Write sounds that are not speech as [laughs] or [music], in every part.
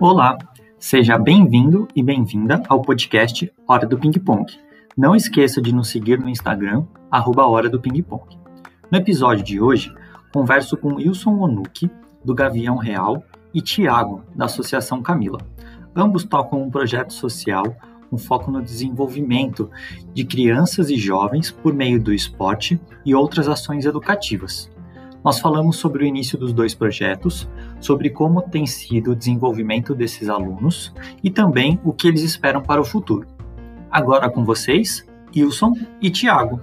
Olá, seja bem-vindo e bem-vinda ao podcast Hora do Ping Pong. Não esqueça de nos seguir no Instagram, arroba Hora do Ping Pong. No episódio de hoje, converso com Wilson Onuki, do Gavião Real, e Tiago, da Associação Camila. Ambos tocam um projeto social com foco no desenvolvimento de crianças e jovens por meio do esporte e outras ações educativas. Nós falamos sobre o início dos dois projetos, sobre como tem sido o desenvolvimento desses alunos e também o que eles esperam para o futuro. Agora com vocês, Wilson e Tiago.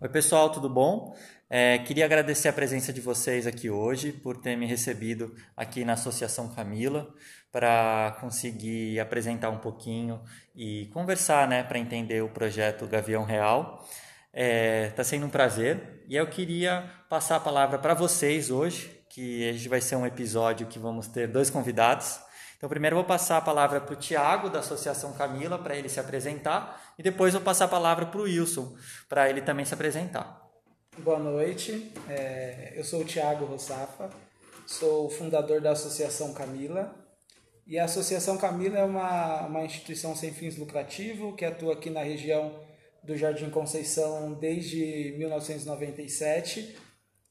Oi, pessoal, tudo bom? É, queria agradecer a presença de vocês aqui hoje, por ter me recebido aqui na Associação Camila, para conseguir apresentar um pouquinho e conversar, né, para entender o projeto Gavião Real. Está é, tá sendo um prazer e eu queria passar a palavra para vocês hoje, que gente vai ser um episódio que vamos ter dois convidados. Então, primeiro eu vou passar a palavra para o Tiago, da Associação Camila, para ele se apresentar, e depois eu vou passar a palavra para o Wilson, para ele também se apresentar. Boa noite, é, eu sou o Tiago Rossafa, sou fundador da Associação Camila. E a Associação Camila é uma, uma instituição sem fins lucrativos que atua aqui na região do Jardim Conceição desde 1997,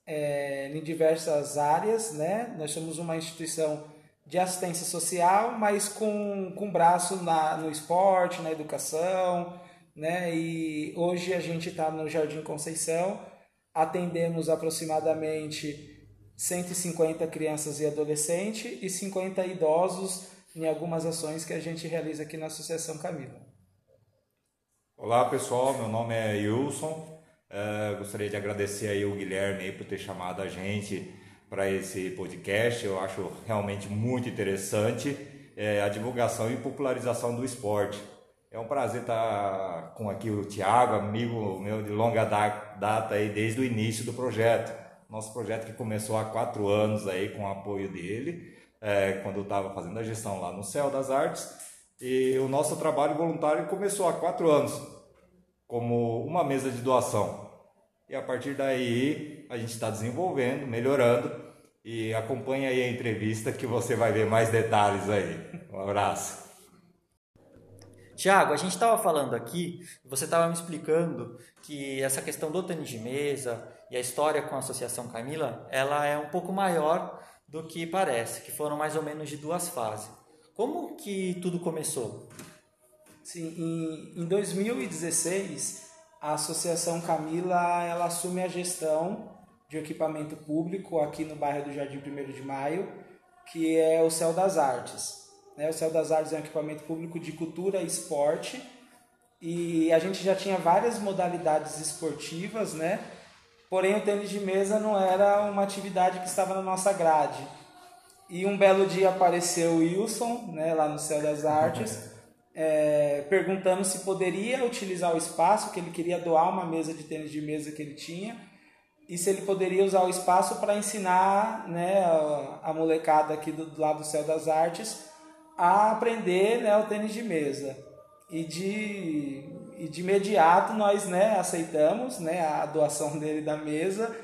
é, em diversas áreas. Né? Nós somos uma instituição de assistência social, mas com, com braço na, no esporte, na educação. Né? E hoje a gente está no Jardim Conceição atendemos aproximadamente 150 crianças e adolescentes e 50 idosos em algumas ações que a gente realiza aqui na Associação Camila. Olá pessoal, meu nome é Wilson. É, gostaria de agradecer aí o Guilherme aí por ter chamado a gente para esse podcast. Eu acho realmente muito interessante é, a divulgação e popularização do esporte. É um prazer estar com aqui o Tiago, amigo meu de longa data aí desde o início do projeto. Nosso projeto que começou há quatro anos aí com o apoio dele, é, quando eu estava fazendo a gestão lá no Céu das Artes. E o nosso trabalho voluntário começou há quatro anos, como uma mesa de doação. E a partir daí a gente está desenvolvendo, melhorando. E acompanhe aí a entrevista que você vai ver mais detalhes aí. Um abraço. Tiago, a gente estava falando aqui, você estava me explicando que essa questão do tênis de mesa e a história com a Associação Camila, ela é um pouco maior do que parece, que foram mais ou menos de duas fases. Como que tudo começou? Sim, em, em 2016, a Associação Camila ela assume a gestão de equipamento público aqui no bairro do Jardim 1 de Maio, que é o Céu das Artes. Né? O Céu das Artes é um equipamento público de cultura e esporte. E a gente já tinha várias modalidades esportivas, né? Porém, o tênis de mesa não era uma atividade que estava na nossa grade. E um belo dia apareceu o Wilson, né, lá no Céu das Artes, é, [laughs] perguntando se poderia utilizar o espaço, que ele queria doar uma mesa de tênis de mesa que ele tinha, e se ele poderia usar o espaço para ensinar né, a, a molecada aqui do, do lado do Céu das Artes a aprender né, o tênis de mesa. E de, e de imediato nós né, aceitamos né, a doação [laughs] dele da mesa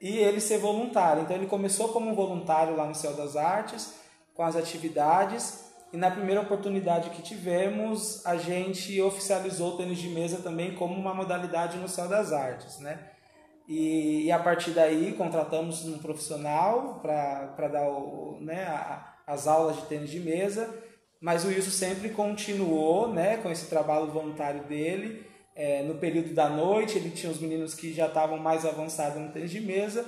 e ele ser voluntário. Então ele começou como voluntário lá no Céu das Artes, com as atividades, e na primeira oportunidade que tivemos, a gente oficializou o tênis de mesa também como uma modalidade no Céu das Artes. Né? E, e a partir daí contratamos um profissional para dar o, né, a, as aulas de tênis de mesa, mas o Wilson sempre continuou né, com esse trabalho voluntário dele. É, no período da noite, ele tinha os meninos que já estavam mais avançados no tênis de mesa,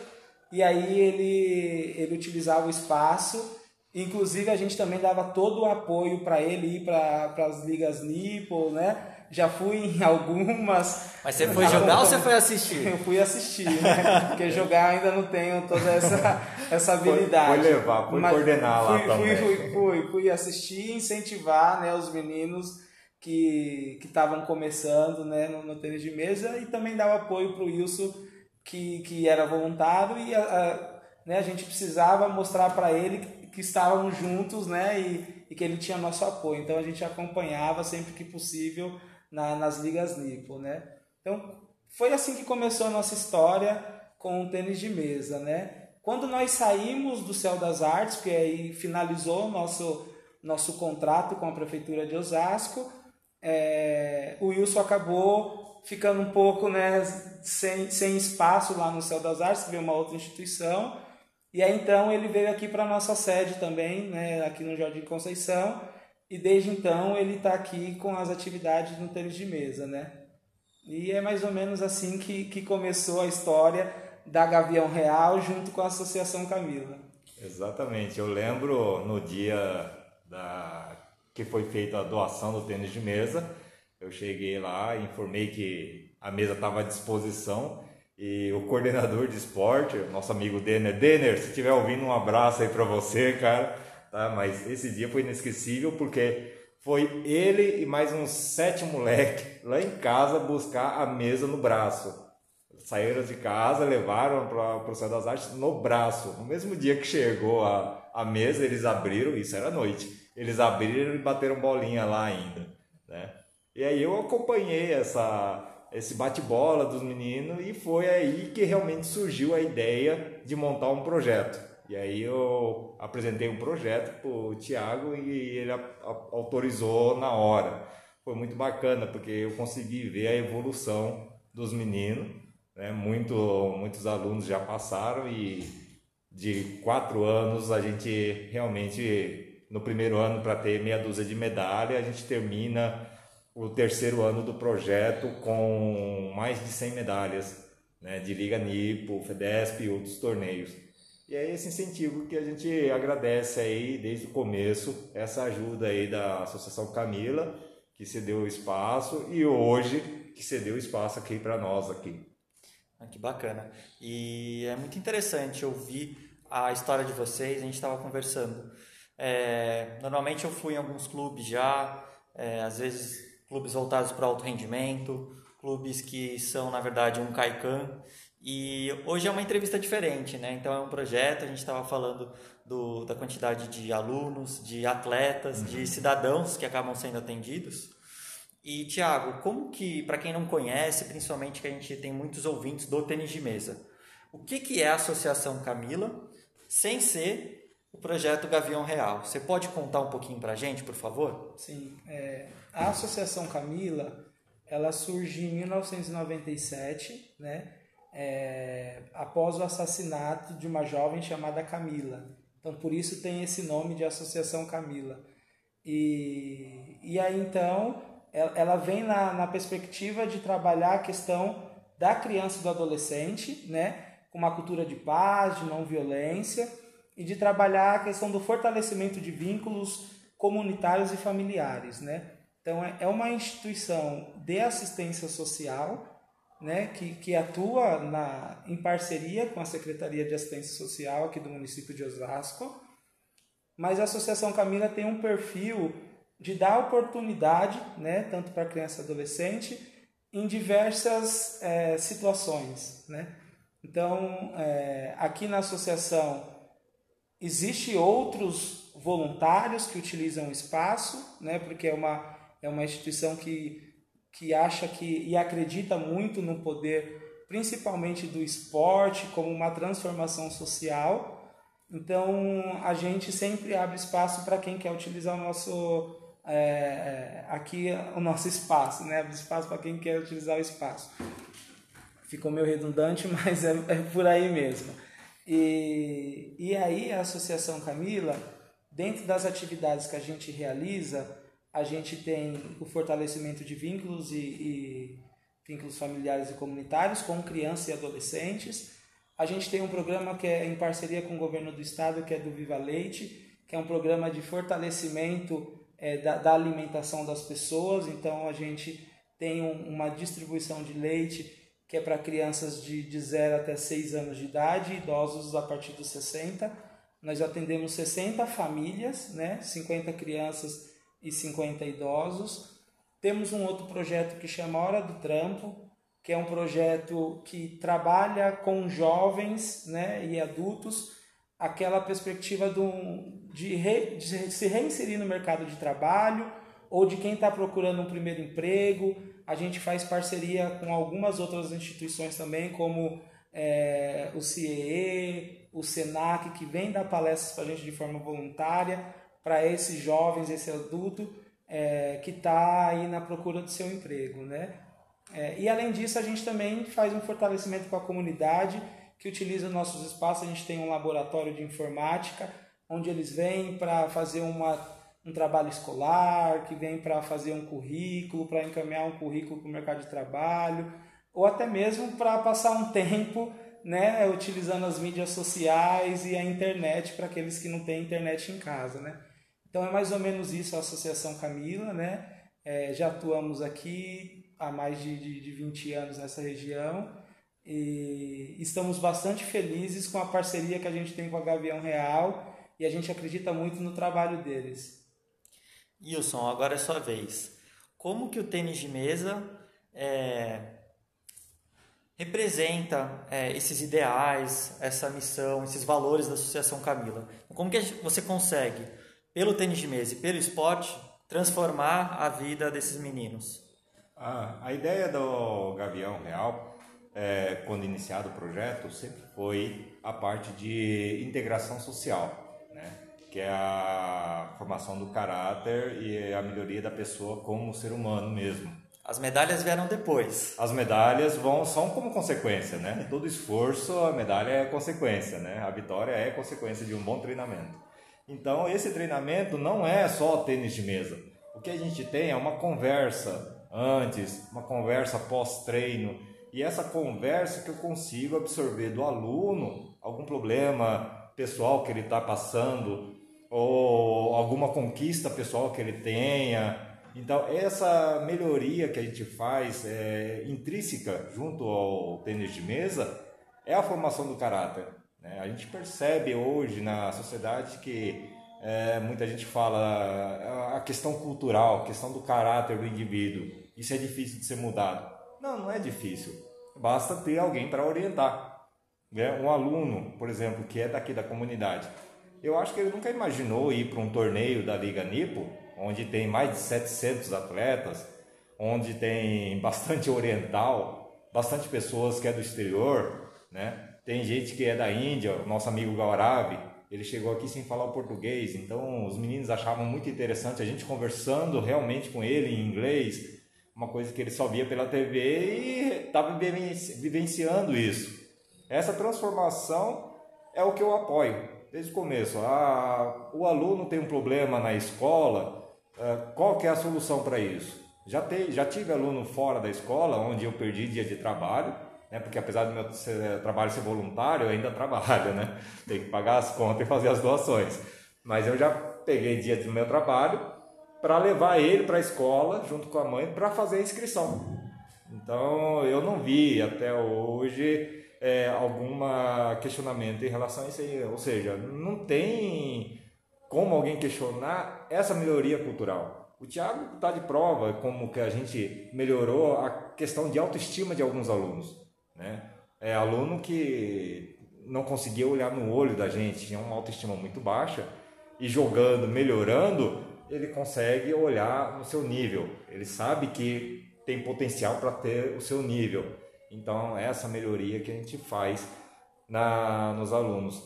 e aí ele, ele utilizava o espaço. Inclusive, a gente também dava todo o apoio para ele ir para as ligas Nipple, né? Já fui em algumas. Mas você foi jogar ou você foi assistir? [laughs] Eu fui assistir, né? Porque jogar ainda não tenho toda essa, essa habilidade. Foi, foi levar, foi Mas coordenar fui, lá fui, também. Fui, fui, fui assistir e incentivar né, os meninos que estavam começando né, no, no, tênis de mesa e também dar o apoio para o Wilson, que, que era voluntário, e a, a, né, a gente precisava mostrar para ele que, que estávamos juntos né, e, e que ele tinha nosso apoio. Então a gente acompanhava sempre que possível na, nas ligas Nipo, né? Então, foi assim que começou a nossa história com o tênis de mesa, né? Quando nós saímos do Céu das Artes, porque aí finalizou nosso, nosso contrato com a Prefeitura de Osasco, é, o Wilson acabou ficando um pouco né, sem, sem espaço lá no Céu das Artes, que veio uma outra instituição, e aí então ele veio aqui para a nossa sede também, né, aqui no Jardim Conceição, e desde então ele está aqui com as atividades no tênis de mesa, né? E é mais ou menos assim que, que começou a história da Gavião Real junto com a Associação Camila. Exatamente, eu lembro no dia da que foi feita a doação do tênis de mesa, eu cheguei lá, informei que a mesa estava à disposição e o coordenador de esporte, nosso amigo Denner, Denner, se estiver ouvindo um abraço aí para você, cara, tá? Mas esse dia foi inesquecível porque foi ele e mais uns sete moleques lá em casa buscar a mesa no braço. Saíram de casa, levaram para o Céu das Artes no braço. No mesmo dia que chegou a, a mesa, eles abriram, isso era noite, eles abriram e bateram bolinha lá ainda, né? E aí eu acompanhei essa, esse bate-bola dos meninos e foi aí que realmente surgiu a ideia de montar um projeto. E aí eu apresentei um projeto para o Tiago e ele autorizou na hora. Foi muito bacana porque eu consegui ver a evolução dos meninos. Né? Muito, muitos alunos já passaram e de quatro anos a gente realmente, no primeiro ano, para ter meia dúzia de medalha, a gente termina o terceiro ano do projeto com mais de 100 medalhas né? de Liga Nipo, FEDESP e outros torneios. E é esse incentivo que a gente agradece aí desde o começo, essa ajuda aí da Associação Camila, que cedeu o espaço, e hoje que cedeu espaço aqui para nós aqui. Ah, que bacana. E é muito interessante ouvir a história de vocês, a gente estava conversando. É, normalmente eu fui em alguns clubes já, é, às vezes clubes voltados para alto rendimento, clubes que são, na verdade, um caican, e hoje é uma entrevista diferente, né? Então é um projeto, a gente estava falando do, da quantidade de alunos, de atletas, uhum. de cidadãos que acabam sendo atendidos. E Tiago, como que, para quem não conhece, principalmente que a gente tem muitos ouvintes do tênis de mesa, o que, que é a Associação Camila, sem ser o projeto Gavião Real? Você pode contar um pouquinho para a gente, por favor? Sim, é, a Associação Camila, ela surge em 1997, né? É, após o assassinato de uma jovem chamada Camila. Então, por isso tem esse nome de Associação Camila. E, e aí, então, ela vem na, na perspectiva de trabalhar a questão da criança e do adolescente, né, com uma cultura de paz, de não violência, e de trabalhar a questão do fortalecimento de vínculos comunitários e familiares. Né? Então, é, é uma instituição de assistência social né, que, que atua na, em parceria com a Secretaria de Assistência Social aqui do município de Osasco, mas a Associação Camila tem um perfil de dar oportunidade, né, tanto para criança e adolescente, em diversas é, situações. Né? Então, é, aqui na associação, existe outros voluntários que utilizam o espaço, né, porque é uma, é uma instituição que que acha que e acredita muito no poder, principalmente do esporte, como uma transformação social. Então a gente sempre abre espaço para quem quer utilizar o nosso é, é, aqui o nosso espaço, né? Abre espaço para quem quer utilizar o espaço. Ficou meio redundante, [laughs] mas é, é por aí mesmo. E, e aí a Associação Camila, dentro das atividades que a gente realiza, a gente tem o fortalecimento de vínculos e, e vínculos familiares e comunitários com crianças e adolescentes. A gente tem um programa que é em parceria com o governo do estado, que é do Viva Leite, que é um programa de fortalecimento é, da, da, alimentação das pessoas. Então, a gente tem um, uma distribuição de leite que é para crianças de, de 0 até 6 anos de idade, idosos a partir dos 60. Nós atendemos 60 famílias, né? 50 crianças e 50 idosos. Temos um outro projeto que chama Hora do Trampo, que é um projeto que trabalha com jovens né, e adultos aquela perspectiva do, de, re, de se reinserir no mercado de trabalho ou de quem está procurando um primeiro emprego. A gente faz parceria com algumas outras instituições também, como é, o CIE, o SENAC, que vem dar palestras para a gente de forma voluntária, para esses jovens, esse adulto é, que está aí na procura do seu emprego. Né? É, e além disso, a gente também faz um fortalecimento com a comunidade que utiliza nossos espaços. A gente tem um laboratório de informática, onde eles vêm para fazer uma, um trabalho escolar, que vem para fazer um currículo, para encaminhar um currículo para o mercado de trabalho, ou até mesmo para passar um tempo né, utilizando as mídias sociais e a internet para aqueles que não têm internet em casa. Né? Então é mais ou menos isso a Associação Camila. Né? É, já atuamos aqui há mais de, de, de 20 anos nessa região e estamos bastante felizes com a parceria que a gente tem com a Gavião Real e a gente acredita muito no trabalho deles. Wilson, agora é sua vez. Como que o tênis de mesa é, representa é, esses ideais, essa missão, esses valores da Associação Camila? Como que você consegue, pelo tênis de mesa e pelo esporte, transformar a vida desses meninos? Ah, a ideia do Gavião Real, é, quando iniciado o projeto, sempre foi a parte de integração social, né? que é a formação do caráter e a melhoria da pessoa como ser humano mesmo. As medalhas vieram depois. As medalhas vão são como consequência, né? Todo esforço, a medalha é consequência, né? A vitória é consequência de um bom treinamento. Então, esse treinamento não é só tênis de mesa. O que a gente tem é uma conversa antes, uma conversa pós-treino, e essa conversa que eu consigo absorver do aluno algum problema pessoal que ele está passando ou alguma conquista pessoal que ele tenha. Então, essa melhoria que a gente faz é, intrínseca junto ao tênis de mesa é a formação do caráter. Né? A gente percebe hoje na sociedade que é, muita gente fala a questão cultural, a questão do caráter do indivíduo. Isso é difícil de ser mudado. Não, não é difícil. Basta ter alguém para orientar. Né? Um aluno, por exemplo, que é daqui da comunidade. Eu acho que ele nunca imaginou ir para um torneio da Liga Nipo, onde tem mais de 700 atletas, onde tem bastante oriental, bastante pessoas que é do exterior, né? Tem gente que é da Índia, nosso amigo Gauravi, ele chegou aqui sem falar o português, então os meninos achavam muito interessante a gente conversando realmente com ele em inglês, uma coisa que ele só via pela TV e estava vivenciando isso. Essa transformação é o que eu apoio desde o começo. Ah, o aluno tem um problema na escola, ah, qual que é a solução para isso? Já, te, já tive aluno fora da escola, onde eu perdi dia de trabalho, né? Porque apesar do meu ser, trabalho ser voluntário, eu ainda [laughs] trabalho, né? Tem que pagar as contas e fazer as doações. Mas eu já peguei dia do meu trabalho para levar ele para a escola junto com a mãe para fazer a inscrição. Então eu não vi até hoje é, algum questionamento em relação a isso aí. Ou seja, não tem como alguém questionar essa melhoria cultural. O Tiago está de prova como que a gente melhorou a questão de autoestima de alguns alunos. Né? É aluno que não conseguia olhar no olho da gente, tinha uma autoestima muito baixa, e jogando, melhorando, ele consegue olhar no seu nível. Ele sabe que tem potencial para ter o seu nível. Então, é essa melhoria que a gente faz na, nos alunos.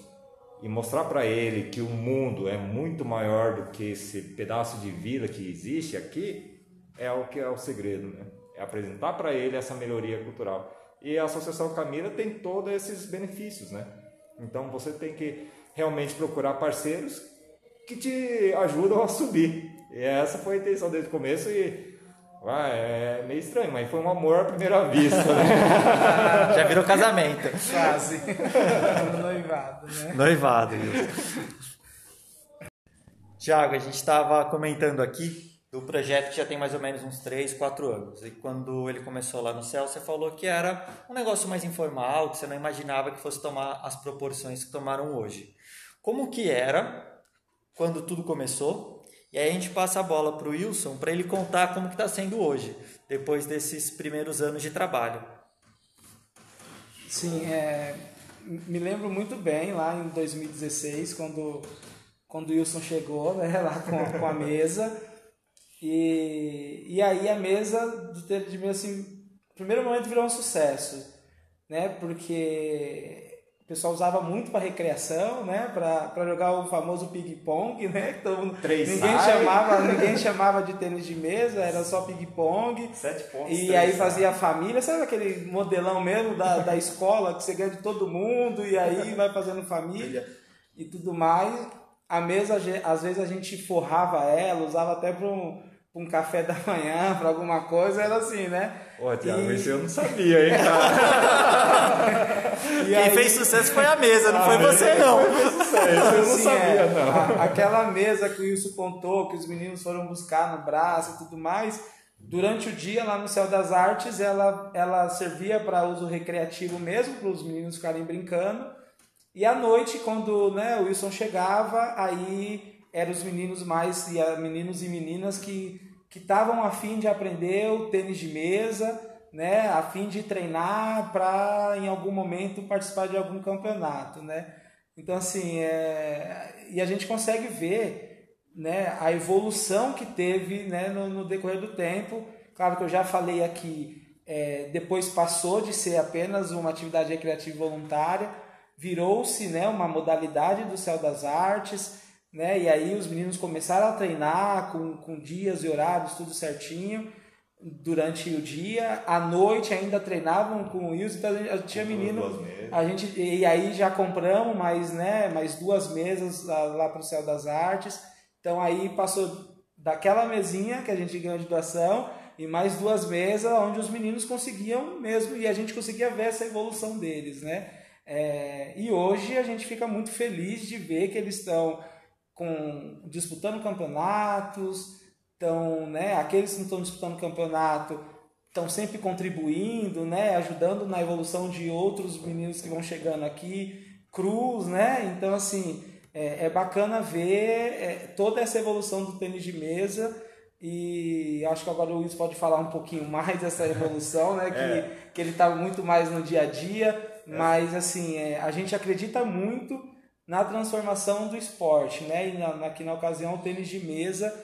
E mostrar para ele que o mundo é muito maior do que esse pedaço de vida que existe aqui, é o que é o segredo. Né? É apresentar para ele essa melhoria cultural. E a Associação Camila tem todos esses benefícios, né? Então você tem que realmente procurar parceiros que te ajudam a subir. E essa foi a intenção desde o começo e ah, é meio estranho, mas foi um amor à primeira vista, né? [laughs] Já virou casamento. Quase. [laughs] Noivado, né? Noivado, isso. Tiago, a gente estava comentando aqui do projeto que já tem mais ou menos uns 3, 4 anos. E quando ele começou lá no céu, você falou que era um negócio mais informal, que você não imaginava que fosse tomar as proporções que tomaram hoje. Como que era quando tudo começou? E aí a gente passa a bola para o Wilson para ele contar como que está sendo hoje, depois desses primeiros anos de trabalho. Sim, é, me lembro muito bem lá em 2016, quando, quando o Wilson chegou né, lá com, com a mesa E, e aí a mesa do tênis de mesa, assim, no primeiro momento virou um sucesso, né? Porque o pessoal usava muito para recreação, né? Para jogar o famoso ping-pong, né? Todo mundo, Três ninguém sai. chamava, ninguém chamava de tênis de mesa, era só ping-pong. Sete pontos. E aí sai. fazia a família, sabe aquele modelão mesmo da, da escola que você ganha de todo mundo e aí vai fazendo família e tudo mais. A mesa, às vezes a gente forrava ela, usava até para um, um café da manhã, [laughs] para alguma coisa, era assim, né? Ô, Tiago, E- isso eu não sabia, hein, cara? [laughs] E Quem aí- fez sucesso foi a mesa, não foi você não. Isso eu não Assim, sabia, é, não. a- aquela mesa que o Wilson contou, que os meninos foram buscar no braço e tudo mais, durante o dia lá no Céu das Artes, ela, ela servia para uso recreativo mesmo, para os meninos ficarem brincando. E à noite, quando né, o Wilson chegava, aí eram os meninos mais, e meninos e meninas que que estavam a fim de aprender o tênis de mesa, né, a fim de treinar para em algum momento participar de algum campeonato, né? Então assim, é... e a gente consegue ver, né, a evolução que teve, né, no, no decorrer do tempo. Claro que eu já falei aqui, é, depois passou de ser apenas uma atividade recreativa voluntária, virou-se, né, uma modalidade do Céu das Artes, né? E aí os meninos começaram a treinar com, com dias e horários, tudo certinho durante o dia. À noite ainda treinavam com o Wilson, então a gente- tinha menino. A gente, e aí já compramos mais, né, mais duas mesas lá, lá para o Céu das Artes. Então aí passou daquela mesinha que a gente ganhou de doação e mais duas mesas onde os meninos conseguiam mesmo e a gente conseguia ver essa evolução deles, né? É, e hoje a gente fica muito feliz de ver que eles estão com, disputando campeonatos, estão, né, aqueles que não estão disputando campeonato estão sempre contribuindo, né, ajudando na evolução de outros meninos que vão chegando aqui, Cruz, né? Então assim é, é bacana ver é, toda essa evolução do tênis de mesa e acho que agora o Luiz pode falar um pouquinho [laughs] mais dessa evolução, né? Que, que ele está muito mais no dia a dia, mas assim é, a gente acredita muito na transformação do esporte, né? E na, aqui na ocasião o tênis de mesa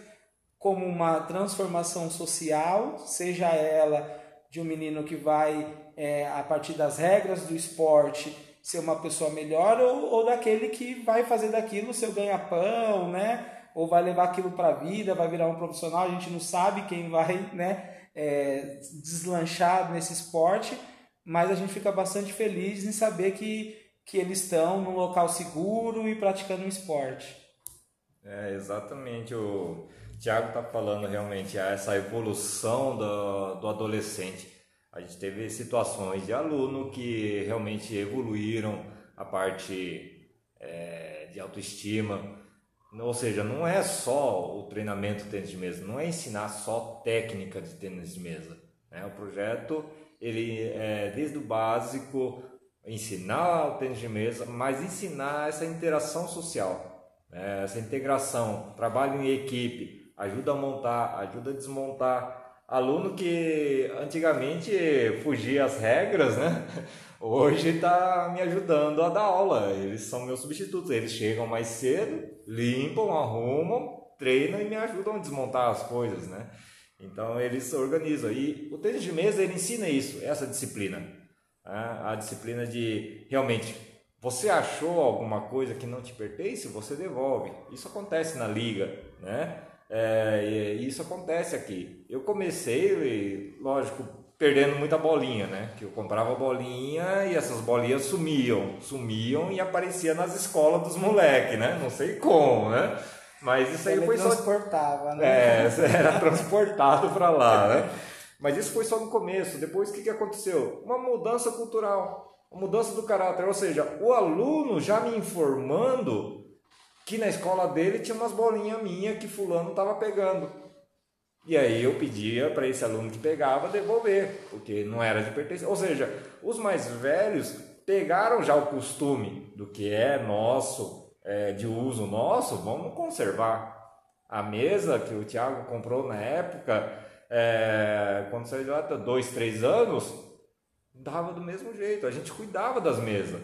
como uma transformação social, seja ela de um menino que vai, é, a partir das regras do esporte, ser uma pessoa melhor, ou, ou daquele que vai fazer daquilo seu ganha-pão, né? Ou vai levar aquilo para a vida, vai virar um profissional, a gente não sabe quem vai né, é, deslanchar nesse esporte, mas a gente fica bastante feliz em saber que, que eles estão num local seguro e praticando um esporte. É, exatamente. O Tiago está falando realmente essa evolução do, do adolescente. A gente teve situações de aluno que realmente evoluíram a parte é, de autoestima. Ou seja, não é só o treinamento de tênis de mesa, não é ensinar só técnica de tênis de mesa. Né? O projeto, ele é desde o básico, ensinar o tênis de mesa, mas ensinar essa interação social, né? essa integração, trabalho em equipe, ajuda a montar, ajuda a desmontar. Aluno que antigamente fugia as regras, né? [laughs] Hoje está me ajudando a dar aula. Eles são meus substitutos. Eles chegam mais cedo, limpam, arrumam, treinam e me ajudam a desmontar as coisas, né? Então eles organizam. E o tênis de mesa ele ensina isso, essa disciplina. Né? A disciplina de realmente você achou alguma coisa que não te pertence, você devolve. Isso acontece na liga, né? É, e isso acontece aqui. Eu comecei, lógico, perdendo muita bolinha, né? Que eu comprava bolinha e essas bolinhas sumiam, sumiam e aparecia nas escolas dos moleques, né? Não sei como, né? Mas isso aí Ele foi só transportava, né? é, era transportado para lá, né? [laughs] Mas isso foi só no começo. Depois, o que, que aconteceu? Uma mudança cultural, uma mudança do caráter. Ou seja, o aluno já me informando que na escola dele tinha umas bolinhas minhas que fulano estava pegando. E aí eu pedia para esse aluno que pegava devolver, porque não era de pertencer. Ou seja, os mais velhos pegaram já o costume do que é nosso, é, de uso nosso, vamos conservar. A mesa que o Thiago comprou na época, é, quando de lá, dois, três anos, dava do mesmo jeito. A gente cuidava das mesas.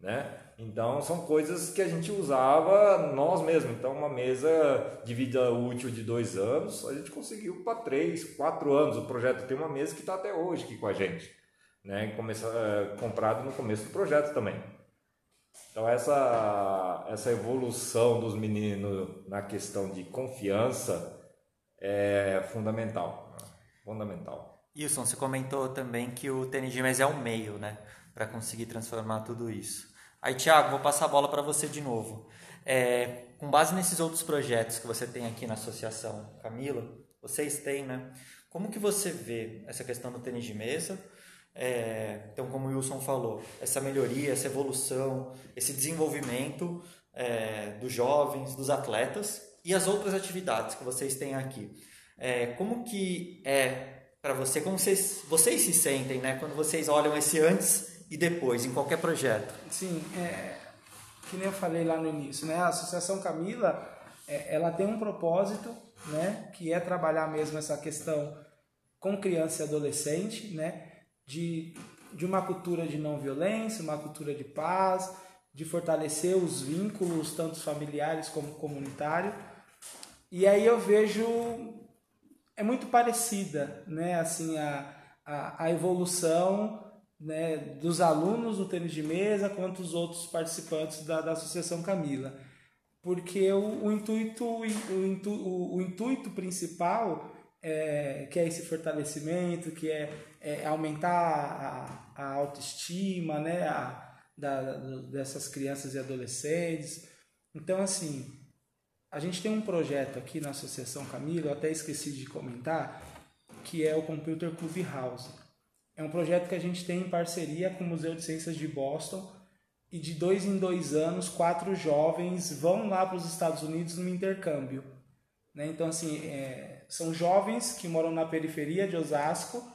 né? Então são coisas que a gente usava nós mesmos. Então uma mesa de vida útil de dois anos, a gente conseguiu para três, quatro anos. O projeto tem uma mesa que está até hoje aqui com a gente, né? Começa, é, comprado no começo do projeto também. Então essa essa evolução dos meninos na questão de confiança é fundamental, fundamental. Wilson, você comentou também que o tênis de mesa é um meio, né, para conseguir transformar tudo isso. Aí, Thiago, vou passar a bola para você de novo. É, com base nesses outros projetos que você tem aqui na associação, Camila, vocês têm, né? Como que você vê essa questão do tênis de mesa? É, então, como o Wilson falou, essa melhoria, essa evolução, esse desenvolvimento é, dos jovens, dos atletas e as outras atividades que vocês têm aqui. É, como que é para você, como vocês, vocês se sentem, né? Quando vocês olham esse antes e depois, em qualquer projeto? Sim, é, que nem eu falei lá no início, né? A Associação Camila, é, ela tem um propósito, né? Que é trabalhar mesmo essa questão com criança e adolescente, né? De, de uma cultura de não violência, uma cultura de paz, de fortalecer os vínculos, tanto familiares como comunitários. E aí eu vejo é muito parecida, né? Assim a, a, a evolução né, dos alunos do tênis de mesa quanto os outros participantes da, da Associação Camila. Porque o, o intuito, o, intu, o, o, intuito principal, é, que é esse fortalecimento, que é, é aumentar a, a, autoestima né, a, da, dessas crianças e adolescentes. Então, assim, a gente tem um projeto aqui na Associação Camila, eu até esqueci de comentar, que é o Computer Club House é um projeto que a gente tem em parceria com o Museu de Ciências de Boston e de dois em dois anos, quatro jovens vão lá para os Estados Unidos no intercâmbio. Né? Então, assim, é, são jovens que moram na periferia de Osasco,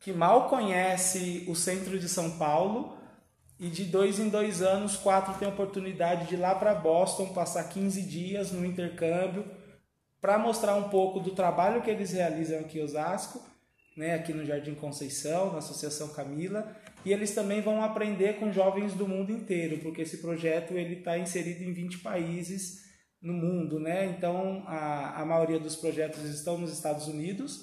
que mal conhecem o centro de São Paulo e de dois em dois anos, quatro têm a oportunidade de ir lá para Boston, passar 15 dias no intercâmbio, para mostrar um pouco do trabalho que eles realizam aqui em Osasco né, aqui no Jardim Conceição, na Associação Camila, e eles também vão aprender com jovens do mundo inteiro, porque esse projeto ele está inserido em 20 países no mundo, né? Então a, a maioria dos projetos estão nos Estados Unidos,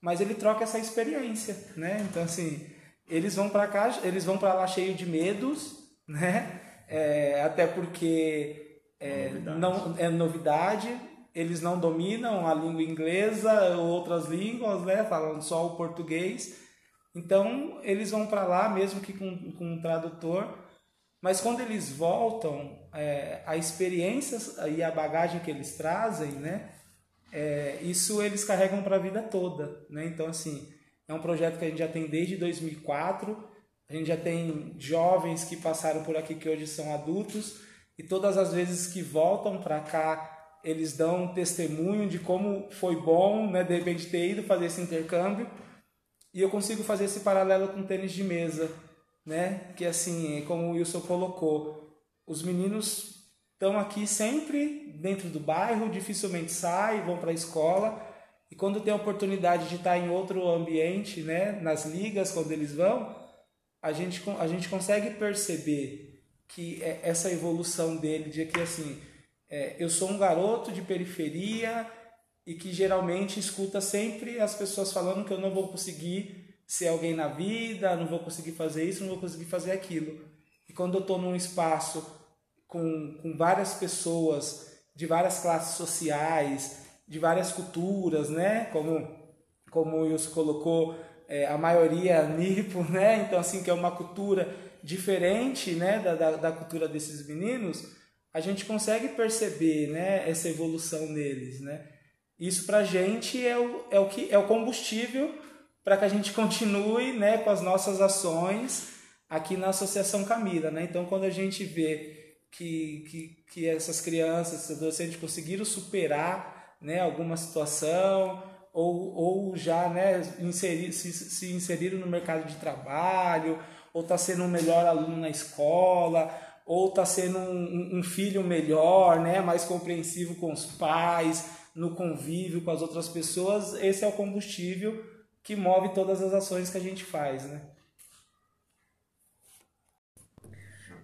mas ele troca essa experiência, né? Então assim eles vão para cá, eles vão para lá cheio de medos, né? É, até porque é, não é novidade, eles não dominam a língua inglesa ou outras línguas, né? Falam só o português. Então, eles vão para lá, mesmo que com, com um tradutor. Mas quando eles voltam, é, a experiência e a bagagem que eles trazem, né? É, isso eles carregam para a vida toda, né? Então, assim, é um projeto que a gente já tem desde 2004. A gente já tem jovens que passaram por aqui que hoje são adultos. E todas as vezes que voltam para cá, eles dão um testemunho de como foi bom, né, de repente ter ido fazer esse intercâmbio. E eu consigo fazer esse paralelo com tênis de mesa, né? Que assim, como o Wilson colocou, os meninos estão aqui sempre dentro do bairro, dificilmente saem, vão para a escola. E quando tem a oportunidade de estar em outro ambiente, né, nas ligas, quando eles vão, a gente, a gente consegue perceber que é essa evolução dele, de que assim, é, eu sou um garoto de periferia e que geralmente escuta sempre as pessoas falando que eu não vou conseguir ser alguém na vida, não vou conseguir fazer isso, não vou conseguir fazer aquilo. E quando eu estou num espaço com, com várias pessoas de várias classes sociais, de várias culturas, né? Como, como o Wilson colocou, é, a maioria [laughs] nipo, né? Então, assim, que é uma cultura diferente, né? Da, da, da cultura desses meninos a gente consegue perceber né, essa evolução neles. Né? Isso a gente é o, é, o que, é o combustível para que a gente [laughs] continue né, com as nossas ações aqui na Associação Camila. Né? Então, quando a gente vê que, que, que essas crianças, esses adolescentes conseguiram superar né, alguma situação ou, ou já né, inserir, se, se inseriram no mercado de trabalho ou está sendo um melhor aluno na escola ou está sendo um, um, filho melhor, né, mais compreensivo com os pais, no convívio com as outras pessoas, esse é o combustível que move todas as ações que a gente faz, né?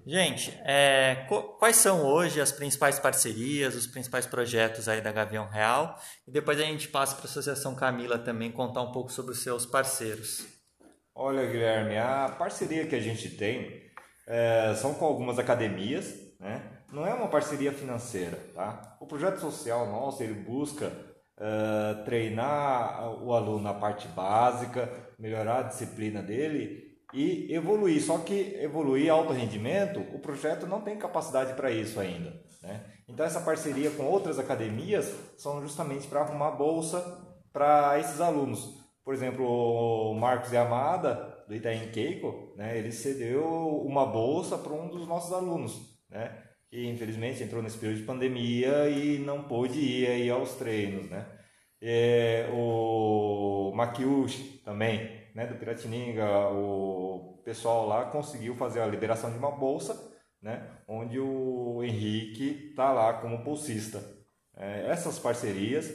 Gente, é, quais são hoje as principais parcerias, os principais projetos aí da Gavião Real? E depois a gente passa para a Associação Camila também contar um pouco sobre os seus parceiros. Olha, Guilherme, a parceria que a gente tem é, são com algumas academias, né? Não é uma parceria financeira, tá? O projeto social nosso, ele busca é, treinar o aluno na parte básica, melhorar a disciplina dele e evoluir. Só que evoluir alto rendimento, o projeto não tem capacidade para isso ainda. Né? Então essa parceria com outras academias são justamente para arrumar bolsa para esses alunos. Por exemplo, o Marcos Yamada, do Itaim Keiko, né, ele cedeu uma bolsa para um dos nossos alunos, né, que infelizmente entrou nesse período de pandemia e não pôde ir aí aos treinos. Né. E, o Makiushi também, né, do Piratininga, o pessoal lá conseguiu fazer a liberação de uma bolsa, né, onde o Henrique está lá como bolsista. É, essas parcerias,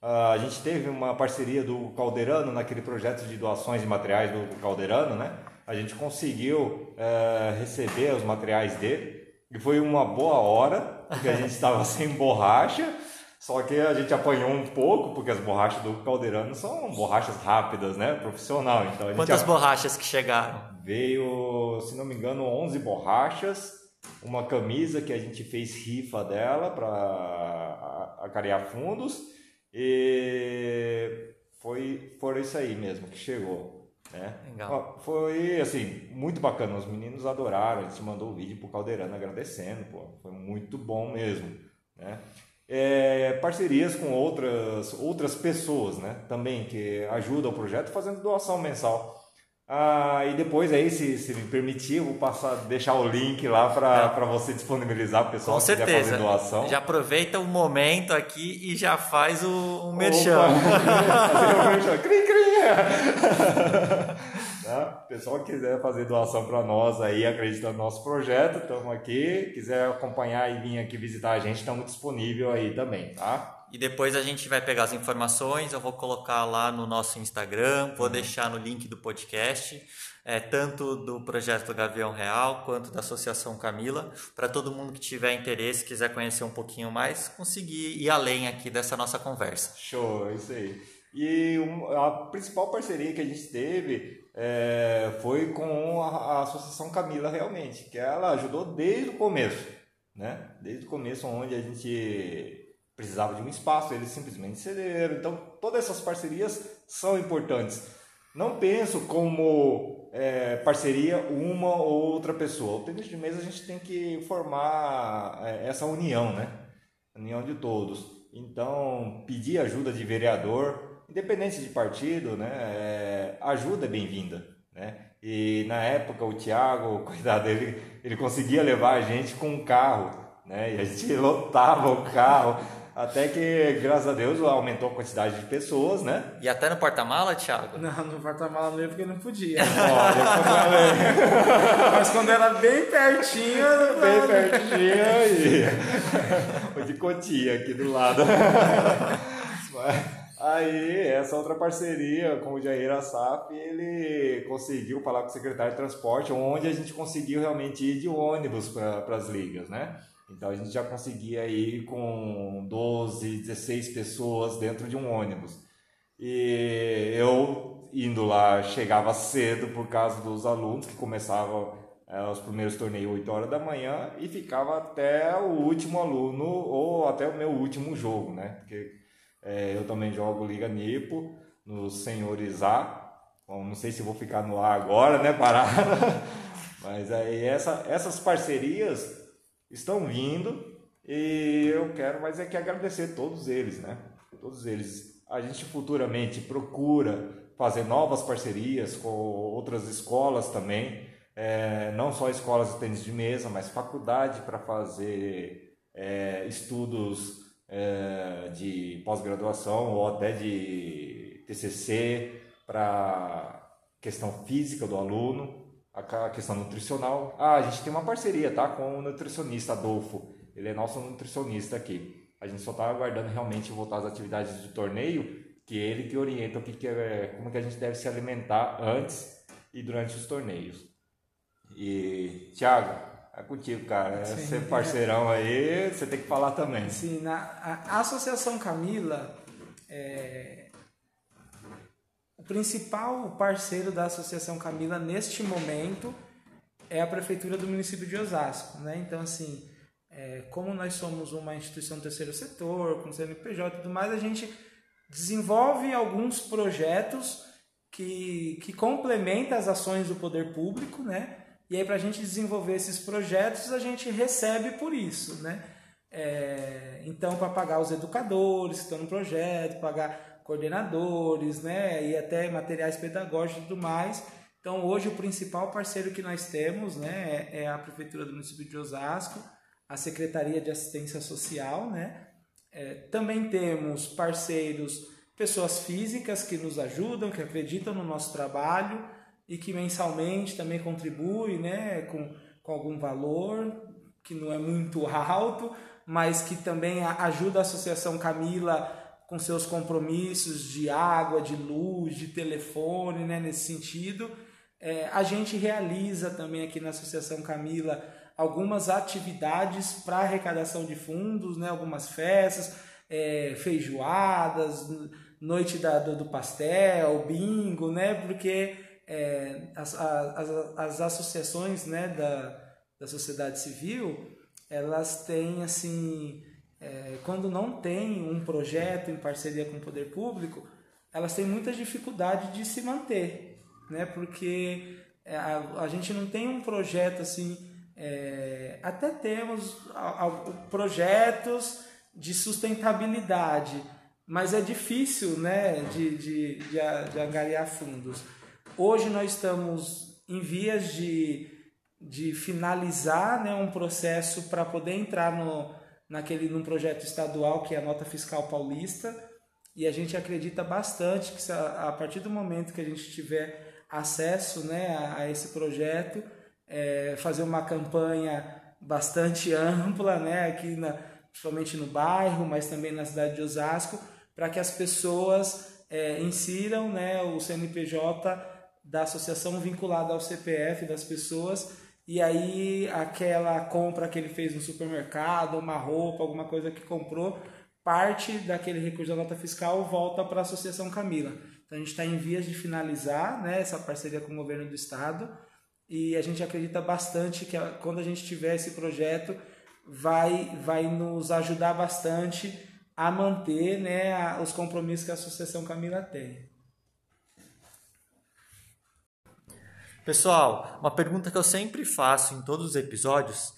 a gente teve uma parceria do Caldeirano naquele projeto de doações de materiais do Caldeirano, né? A gente conseguiu é, receber os materiais dele e foi uma boa hora, porque a gente [laughs] estava sem borracha só que a gente apanhou um pouco, porque as borrachas do Caldeirano são borrachas rápidas, né? Profissional. Então, Quantas borrachas que chegaram? Veio, se não me engano, 11 borrachas, uma camisa que a gente fez rifa dela para acarear fundos e foi, foi isso aí mesmo que chegou. Né? Legal. Foi assim, muito bacana. Os meninos adoraram. A gente mandou o vídeo pro Caldeirano agradecendo. Pô. Foi muito bom mesmo. Né? É, parcerias com outras, outras pessoas né, também que ajudam o projeto fazendo doação mensal. Ah, e depois aí, se, se me permitir, eu vou passar, deixar o link lá para você disponibilizar o pessoal Com que certeza. quiser fazer doação. Já aproveita o momento aqui e já faz o, o [laughs] merchan. cri, cri. [laughs] Tá? O pessoal que quiser fazer doação para nós aí, acreditando no nosso projeto, estamos aqui. Quiser acompanhar e vir aqui visitar a gente, estamos disponível aí também, tá? E depois a gente vai pegar as informações, eu vou colocar lá no nosso Instagram, vou uhum. deixar no link do podcast, é, tanto do projeto Gavião Real quanto da Associação Camila, para todo mundo que tiver interesse, quiser conhecer um pouquinho mais, conseguir ir além aqui dessa nossa conversa. Show, é isso aí. E a principal parceria que a gente teve é, foi com a, a, Associação Camila realmente, que ela ajudou desde o começo, né? Desde o começo, onde a gente precisava de um espaço, eles simplesmente cederam. Então, todas essas parcerias são importantes. Não penso como é, parceria uma ou outra pessoa. O tênis de mesa a gente tem que formar é, essa união, né? União de todos. Então, pedir ajuda de vereador independente de partido, né, é, ajuda é bem-vinda, né? E na época o Thiago, [laughs] coitado dele, ele conseguia levar a gente com um carro, né? E a gente [laughs] lotava o carro, até que, graças a Deus, aumentou a quantidade de pessoas, né? E até no porta-mala, Thiago? Não, no porta-mala não ia porque não podia. Olha, [laughs] Mas quando era bem pertinho... Bem pertinho e... o de Cotia aqui do lado. Mas... Aí, essa outra parceria com o Jair Assaf, ele conseguiu falar com o secretário de transporte, onde a gente conseguiu realmente ir de ônibus para as ligas, né? Então a gente já conseguia ir com 12, 16 pessoas dentro de um ônibus. E eu indo lá, chegava cedo por causa dos alunos que começavam é, os primeiros torneios 8 horas da manhã e ficava até o último aluno ou até o meu último jogo, né? Porque é, eu também jogo Liga Nipo no Senhores A. Bom, não sei se vou ficar no A agora, né? Parado. [laughs] Mas aí essa, essas parcerias estão vindo e eu quero mais é que agradecer todos eles, né? Todos eles. A gente futuramente procura fazer novas parcerias com outras escolas também, é, não só escolas de tênis de mesa, mas faculdade para fazer é, estudos é, de pós-graduação ou até de TCC para questão física do aluno, a questão nutricional. Ah, a gente tem uma parceria, tá, com o nutricionista Adolfo. Ele é nosso nutricionista aqui. A gente só está aguardando realmente voltar às atividades do torneio, que é ele que orienta o que, que é, como que a gente deve se alimentar antes e durante os torneios. E Thiago, É contigo, cara. Sim. Ser parceirão aí, você tem que falar também. Sim, na, a, a Associação Camila, é, o principal parceiro da Associação Camila neste momento é a Prefeitura do município de Osasco. Né? Então, assim, é, como nós somos uma instituição do terceiro setor, com CNPJ e tudo mais, a gente desenvolve alguns projetos que, que complementam as ações do poder público, né? E aí, para a gente desenvolver esses projetos, a gente recebe por isso, né? É, então, para pagar os educadores que estão no projeto, pagar coordenadores, né? E até materiais pedagógicos e tudo mais. Então, hoje, o principal parceiro que nós temos, né? É, a Prefeitura do município de Osasco, a Secretaria de Assistência Social, né? É, também temos parceiros, pessoas físicas que nos ajudam, que acreditam no nosso trabalho, e que mensalmente também contribui né, com, com algum valor, que não é muito alto, mas que também ajuda a Associação Camila com seus compromissos de água, de luz, de telefone, né, nesse sentido. É, a gente realiza também aqui na Associação Camila algumas atividades para arrecadação de fundos, né, algumas festas, é, feijoadas, noite da, do, do pastel, bingo, né, porque é, as, as, as associações né, da, da sociedade civil, elas têm assim, é, quando não tem um projeto em parceria com o poder público, elas têm muita dificuldade de se manter, né? Porque é, a, a gente não tem um projeto assim, é, até temos a, a, projetos de sustentabilidade, mas é difícil, né, de, de, de, de angariar fundos. Hoje nós estamos em vias de, de finalizar né, um processo para poder entrar no, naquele, num projeto estadual que é a Nota Fiscal Paulista. E a gente acredita bastante que a, partir do momento que a gente tiver acesso né, a, a esse projeto, é, fazer uma campanha bastante [laughs] ampla, né, aqui na, principalmente no bairro, mas também na cidade de Osasco, para que as pessoas é, insiram né, o CNPJ da associação vinculada ao CPF das pessoas e aí aquela compra que ele fez no supermercado, uma roupa, alguma coisa que comprou, parte daquele recurso da nota fiscal volta para a Associação Camila. Então a gente está em vias de finalizar né, essa parceria com o governo do estado e a gente acredita bastante que quando a gente tiver esse projeto vai, vai nos ajudar bastante a manter né, os compromissos que a Associação Camila tem. Pessoal, uma pergunta que eu sempre faço em todos os episódios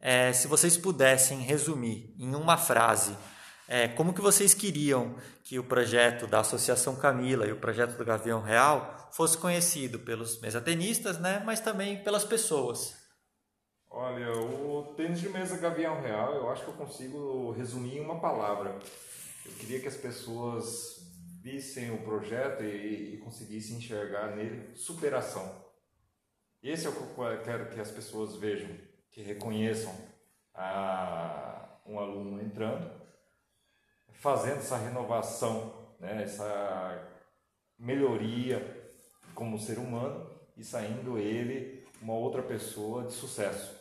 é se vocês pudessem resumir em uma frase é, como que vocês queriam que o projeto da Associação Camila e o projeto do Gavião Real fosse conhecido pelos mesatenistas, né, mas também pelas pessoas. Olha, o tênis de mesa Gavião Real, eu acho que eu consigo resumir em uma palavra. Eu queria que as pessoas vissem o projeto e, e conseguissem enxergar nele superação esse é o que eu quero que as pessoas vejam, que reconheçam a, um aluno entrando, fazendo essa renovação, né, essa melhoria como ser humano e saindo ele uma outra pessoa de sucesso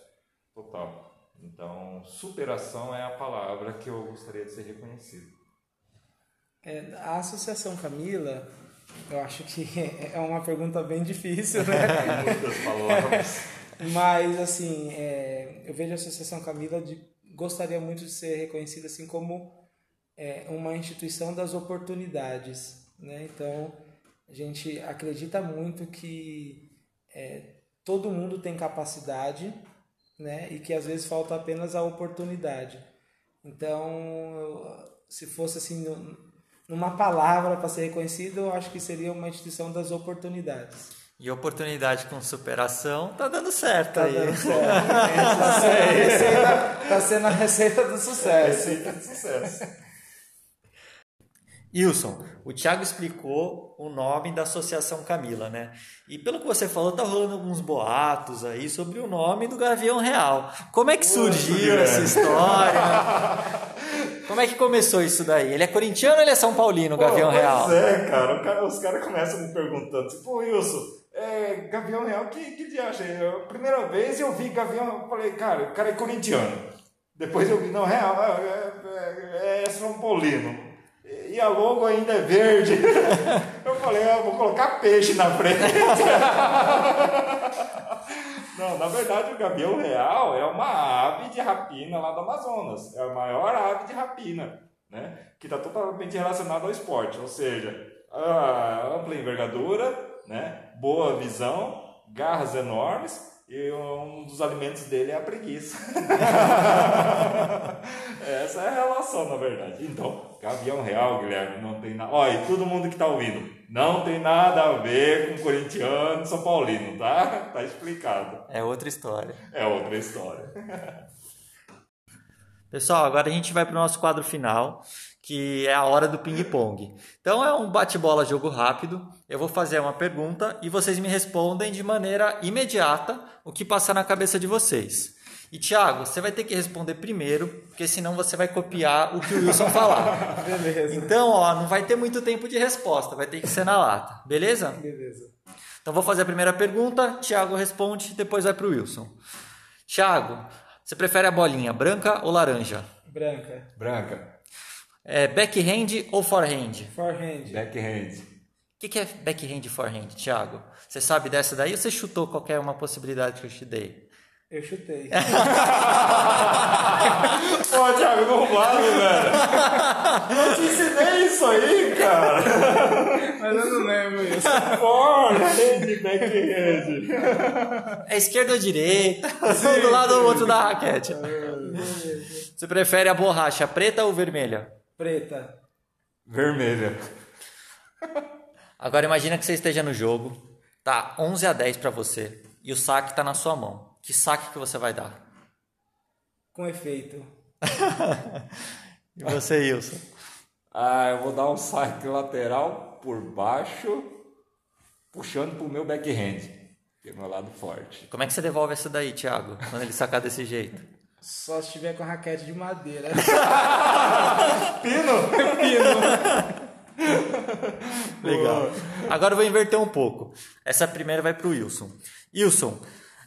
total. Então, superação é a palavra que eu gostaria de ser reconhecido. É, a Associação Camila eu acho que [laughs] é uma pergunta bem difícil, né? [laughs] Muitas palavras. [laughs] Mas, assim, é, eu vejo a Associação Camila de, gostaria muito de ser reconhecida assim como é, uma instituição das oportunidades, né? Então, a gente acredita muito que é, todo mundo tem capacidade, né? E que às vezes falta apenas a oportunidade. Então, se fosse assim, numa palavra para ser reconhecido, eu acho que seria uma instituição das oportunidades. E oportunidade com superação tá dando certo tá aí. Dando certo. [laughs] tá, sendo receita, tá sendo a receita do sucesso. Receita do sucesso. Wilson, o Thiago explicou o nome da Associação Camila, né? E pelo que você falou, tá rolando alguns boatos aí sobre o nome do Gavião Real. Como é que surgiu essa história? [laughs] Como é que começou isso daí? Ele é corintiano ou ele é São Paulino, o Gavião Real? Pois é, cara. Os caras começam me perguntando, tipo, Wilson, é, Gavião Real, que, que dia achei? A primeira vez eu vi Gavião, eu falei, cara, o cara é corintiano. Depois eu vi, não, Real, é, é, é São Paulino. E a logo ainda é verde. [laughs] Eu falei, ah, vou colocar peixe na frente. [laughs] Não, na verdade o gavião real é uma ave de rapina lá do Amazonas. É a maior ave de rapina, né? Que está totalmente relacionada ao esporte. Ou seja, ampla envergadura, né? boa visão, garras enormes e um dos alimentos dele é a preguiça. [laughs] Essa é a relação, na verdade. Então, Gavião Real, Guilherme, não tem nada. Olha, e todo mundo que está ouvindo, não tem nada a ver com corintiano e São Paulino, tá? [laughs] Tá explicado. É outra história. É outra história. [laughs] Pessoal, agora a gente vai para o nosso quadro final, que é a hora do ping-pong. Então é um bate-bola jogo rápido. Eu vou fazer uma pergunta e vocês me respondem de maneira imediata o que passar na cabeça de vocês. E Thiago, você vai ter que responder primeiro, porque senão você vai copiar o que o Wilson falar. [laughs] Beleza. Então, ó, não vai ter muito tempo de resposta, vai ter que ser na lata, beleza? Beleza. Então vou fazer a primeira pergunta, Thiago responde, depois vai para o Wilson. Thiago, você prefere a bolinha branca ou laranja? Branca. Branca. É backhand ou forehand? Forehand. Backhand. O que, que é backhand e forehand, Thiago? Você sabe dessa daí ou você chutou qualquer uma possibilidade que eu te dei? Eu chutei. [laughs] Pô, Thiago, não vale, velho. Eu te ensinei isso aí, cara. Mas eu não lembro isso. Forehand, backhand. É esquerda ou direita? [laughs] Um do lado ou outro da raquete. Você prefere a borracha preta ou vermelha? Preta. Vermelha. Agora imagina que você esteja no jogo, tá 11 a 10 para você e o saque tá na sua mão. Que saque que você vai dar? Com efeito. [laughs] E você, Wilson? Ah, eu vou dar um saque lateral por baixo, puxando pro meu backhand, que é meu lado forte. Como é que você devolve essa daí, Thiago? Quando ele sacar desse jeito? Só se tiver com raquete de madeira. [laughs] Pino? Legal. Agora eu vou inverter um pouco. Essa primeira vai para o Wilson. Wilson,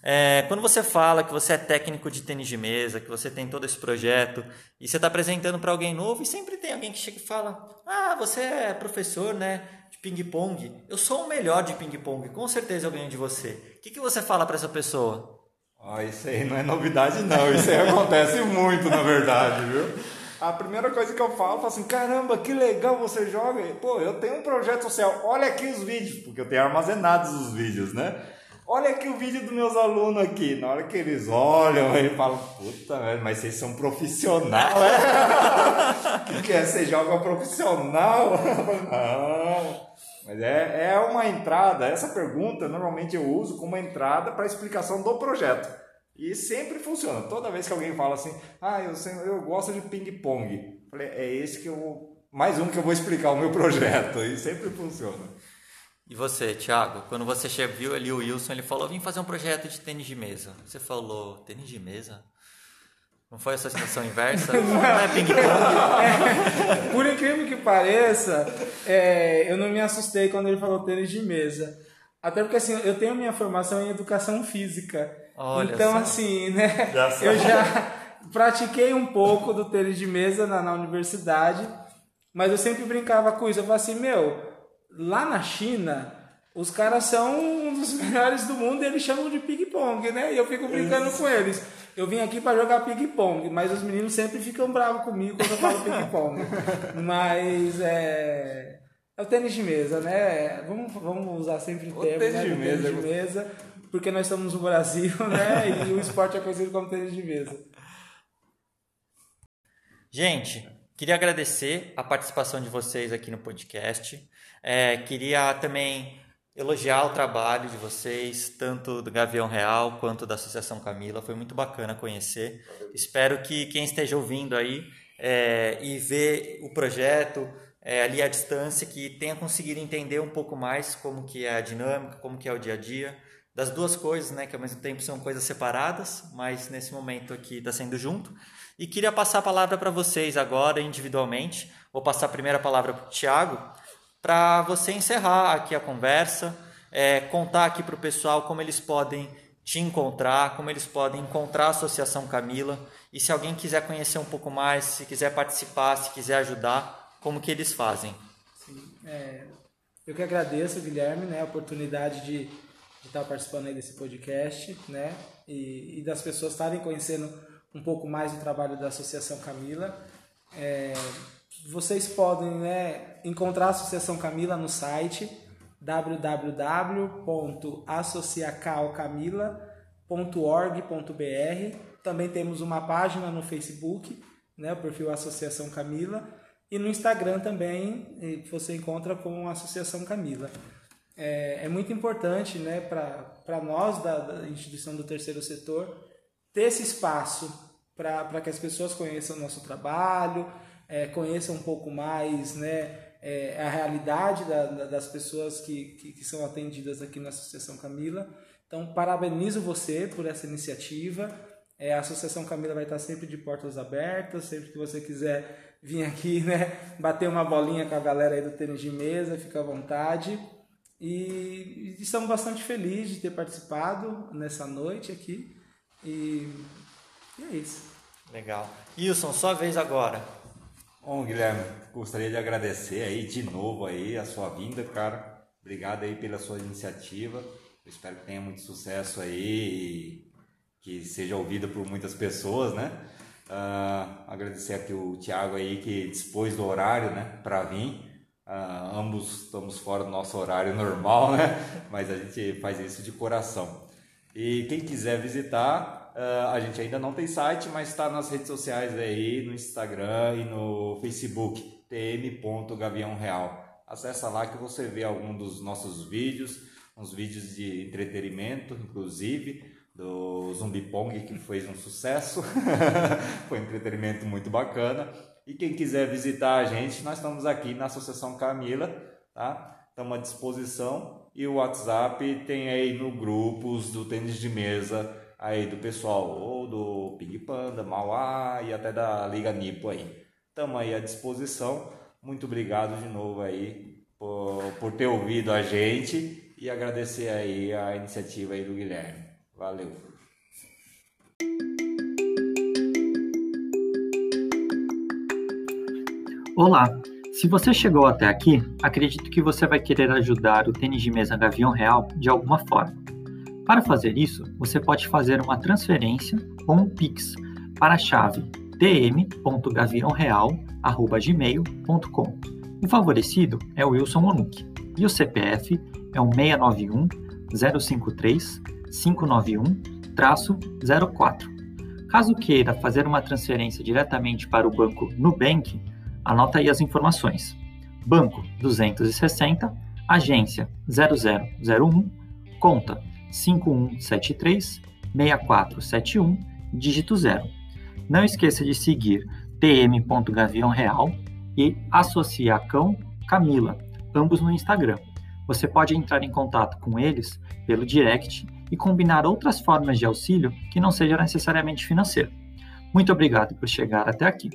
é, quando você fala que você é técnico de tênis de mesa, que você tem todo esse projeto, e você está apresentando para alguém novo, e sempre tem alguém que chega e fala: Ah, você é professor né, de ping-pong. Eu sou o melhor de ping-pong, com certeza eu ganho de você. O que, que você fala para essa pessoa? Ó, isso aí não é novidade não, isso aí [laughs] acontece muito na verdade, viu? A primeira coisa que eu falo, eu falo assim, caramba, que legal você joga. Pô, eu tenho um projeto social, olha aqui os vídeos, porque eu tenho armazenados os vídeos, né? Olha aqui o vídeo dos meus alunos aqui. Na hora que eles olham, eles falam, puta, mas vocês são profissional, é? O [laughs] que, que é? Você joga profissional? [laughs] Não. Mas é, é uma entrada, essa pergunta normalmente eu uso como entrada para explicação do projeto. E sempre funciona. Toda vez que alguém fala assim, ah, eu, eu gosto de ping-pong. Falei, é esse que eu. Mais um que eu vou explicar o meu [laughs] projeto. E sempre funciona. E você, Thiago, quando você viu ali o Wilson, ele falou: vim fazer um projeto de tênis de mesa. Você falou: tênis de mesa? Não foi essa situação inversa? [laughs] Não é ping-pong? [laughs] Por incrível que pareça, é, eu não me assustei quando ele falou tênis de mesa. Até porque assim, eu tenho minha formação em educação física. Olha então, só. assim, né? Já [laughs] eu já pratiquei um pouco do tênis de mesa na, na universidade, mas eu sempre brincava com isso. Eu falava assim, meu, lá na China, os caras são um dos [laughs] melhores do mundo e eles chamam de ping-pong, né? E eu fico brincando com eles. Eu vim aqui para jogar ping-pong, mas os meninos sempre ficam bravos comigo quando eu falo ping-pong. [laughs] mas é. É o tênis de mesa, né? Vamos, vamos usar sempre o O termo tênis né, de mesa, tênis de mesa, porque nós estamos no Brasil, [laughs] né? E o esporte é conhecido como tênis de mesa. Gente, queria agradecer a participação de vocês aqui no podcast. É, queria também elogiar o trabalho de vocês, tanto do Gavião Real quanto da Associação Camila. Foi muito bacana conhecer. Espero que quem esteja ouvindo aí é, e ver o projeto é, ali à distância, que tenha conseguido entender um pouco mais como que é a dinâmica, como que é o dia a dia das duas coisas, né, que ao mesmo tempo são coisas separadas, mas nesse momento aqui está sendo junto. E queria passar a palavra para vocês agora individualmente. Vou passar a primeira palavra para o Tiago, para você encerrar aqui a conversa é, contar aqui para o pessoal como eles podem te encontrar, como eles podem encontrar a Associação Camila e se alguém quiser conhecer um pouco mais, se quiser participar, se quiser ajudar, como que eles fazem. Sim, é, eu que agradeço, Guilherme, né, a oportunidade de, de estar participando aí desse podcast, né, e, e das pessoas estarem conhecendo um pouco mais do trabalho da Associação Camila. É, vocês podem né, encontrar a Associação Camila no site www.associacalcamila.org.br. Também temos uma página no Facebook, né, o perfil Associação Camila, e no Instagram também você encontra com Associação Camila. É, é muito importante né, para nós da, da instituição do terceiro setor ter esse espaço para que as pessoas conheçam o nosso trabalho, é, conheçam um pouco mais né, é, a realidade da, da, das pessoas que, que, que, são atendidas aqui na Associação Camila. Então, parabenizo você por essa iniciativa. É, a Associação Camila vai estar sempre de portas abertas, sempre que você quiser vir aqui, né, [laughs] bater uma bolinha com a galera aí do tênis de mesa, fica à vontade. E, e estamos bastante felizes de ter participado nessa noite aqui. E, e é isso. Legal. Wilson, sua vez agora. Bom, Guilherme, gostaria de agradecer aí de novo aí a sua vinda, cara. Obrigado aí pela sua iniciativa. Eu espero que tenha muito sucesso aí e que seja ouvida por muitas pessoas, né? Uh, agradecer aqui o Thiago aí que dispôs do horário, né, para vir. Uh, ambos estamos fora do nosso horário normal, [laughs] né? Mas a gente faz isso de coração. E quem quiser visitar, Uh, a gente ainda não tem site, mas está nas redes sociais aí, no Instagram e no Facebook, tm.gaviãoreal. Acesse lá que você vê algum dos nossos vídeos, uns vídeos de entretenimento, inclusive, do Zumbi Pong, que fez um sucesso. [laughs] Foi um entretenimento muito bacana. E quem quiser visitar a gente, nós estamos aqui na Associação Camila, tá? Estamos à disposição. E o WhatsApp tem aí no grupos do tênis de mesa aí do pessoal, ou do Ping Panda, Mauá e até da Liga Nipo aí. Estamos aí à disposição. Muito obrigado de novo aí por, por ter ouvido a gente e agradecer aí a iniciativa aí do Guilherme. Valeu. Olá, se você chegou até aqui, acredito que você vai querer ajudar o tênis de mesa Gavião Real de alguma forma. Para fazer isso, você pode fazer uma transferência ou um Pix para a chave tm.gaviãoreal.gmail.com. O favorecido é o Wilson Onuki e o CPF é o 691 053 591 04. Caso queira fazer uma transferência diretamente para o banco Nubank, anota aí as informações. Banco 260, agência 0001, conta 5173 6471, dígito 0. Não esqueça de seguir tm.gavião real e Associacão Camila, ambos no Instagram. Você pode entrar em contato com eles pelo direct e combinar outras formas de auxílio que não seja necessariamente financeiro. Muito obrigado por chegar até aqui.